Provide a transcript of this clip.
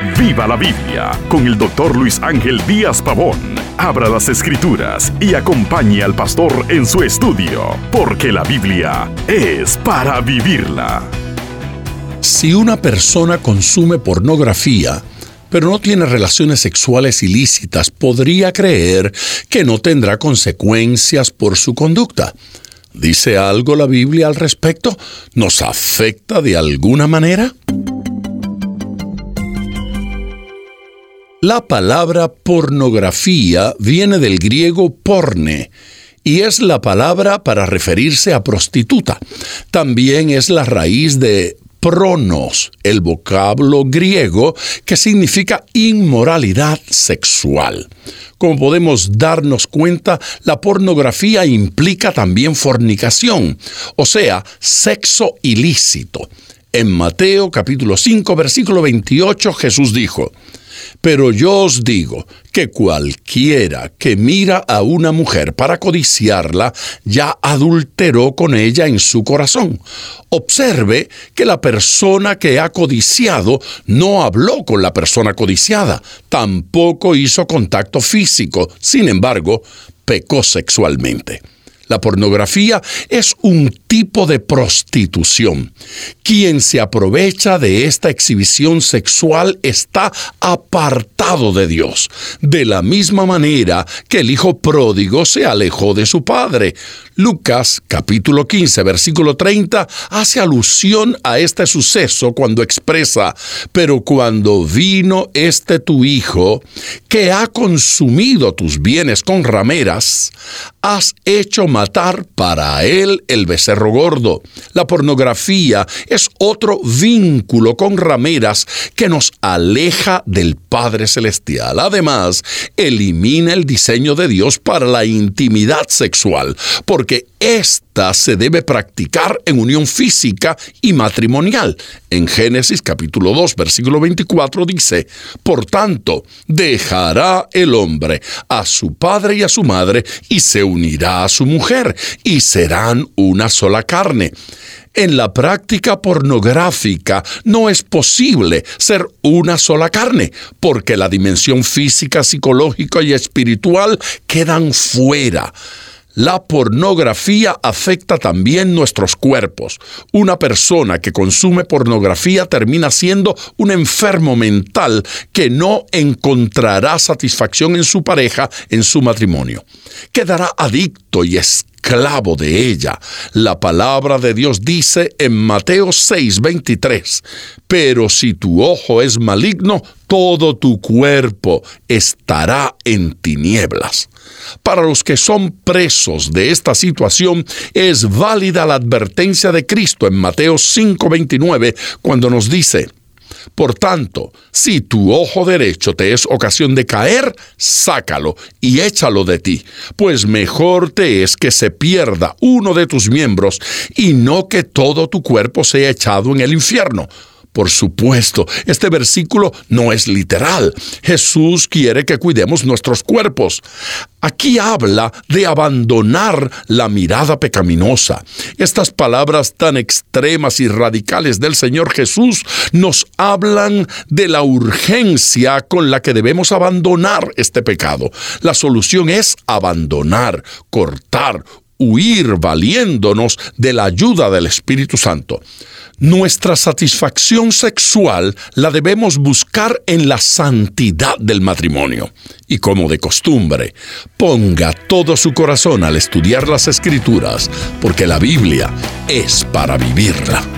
Viva la Biblia con el doctor Luis Ángel Díaz Pavón. Abra las escrituras y acompañe al pastor en su estudio, porque la Biblia es para vivirla. Si una persona consume pornografía, pero no tiene relaciones sexuales ilícitas, podría creer que no tendrá consecuencias por su conducta. ¿Dice algo la Biblia al respecto? ¿Nos afecta de alguna manera? La palabra pornografía viene del griego porne y es la palabra para referirse a prostituta. También es la raíz de pronos, el vocablo griego que significa inmoralidad sexual. Como podemos darnos cuenta, la pornografía implica también fornicación, o sea, sexo ilícito. En Mateo capítulo 5 versículo 28 Jesús dijo, pero yo os digo que cualquiera que mira a una mujer para codiciarla, ya adulteró con ella en su corazón. Observe que la persona que ha codiciado no habló con la persona codiciada, tampoco hizo contacto físico, sin embargo, pecó sexualmente. La pornografía es un tipo de prostitución. Quien se aprovecha de esta exhibición sexual está apartado de Dios, de la misma manera que el hijo pródigo se alejó de su padre. Lucas capítulo 15 versículo 30 hace alusión a este suceso cuando expresa, pero cuando vino este tu hijo, que ha consumido tus bienes con rameras, has hecho matar para él el becerro gordo. La pornografía es otro vínculo con rameras que nos aleja del Padre Celestial. Además, elimina el diseño de Dios para la intimidad sexual, porque que esta se debe practicar en unión física y matrimonial. En Génesis capítulo 2, versículo 24 dice, Por tanto, dejará el hombre a su padre y a su madre y se unirá a su mujer y serán una sola carne. En la práctica pornográfica no es posible ser una sola carne, porque la dimensión física, psicológica y espiritual quedan fuera. La pornografía afecta también nuestros cuerpos. Una persona que consume pornografía termina siendo un enfermo mental que no encontrará satisfacción en su pareja, en su matrimonio. Quedará adicto y esclavo de ella. La palabra de Dios dice en Mateo 6:23, pero si tu ojo es maligno, todo tu cuerpo estará en tinieblas. Para los que son presos de esta situación, es válida la advertencia de Cristo en Mateo 5:29 cuando nos dice, por tanto, si tu ojo derecho te es ocasión de caer, sácalo y échalo de ti, pues mejor te es que se pierda uno de tus miembros y no que todo tu cuerpo sea echado en el infierno. Por supuesto, este versículo no es literal. Jesús quiere que cuidemos nuestros cuerpos. Aquí habla de abandonar la mirada pecaminosa. Estas palabras tan extremas y radicales del Señor Jesús nos hablan de la urgencia con la que debemos abandonar este pecado. La solución es abandonar, cortar, huir valiéndonos de la ayuda del Espíritu Santo. Nuestra satisfacción sexual la debemos buscar en la santidad del matrimonio. Y como de costumbre, ponga todo su corazón al estudiar las escrituras, porque la Biblia es para vivirla.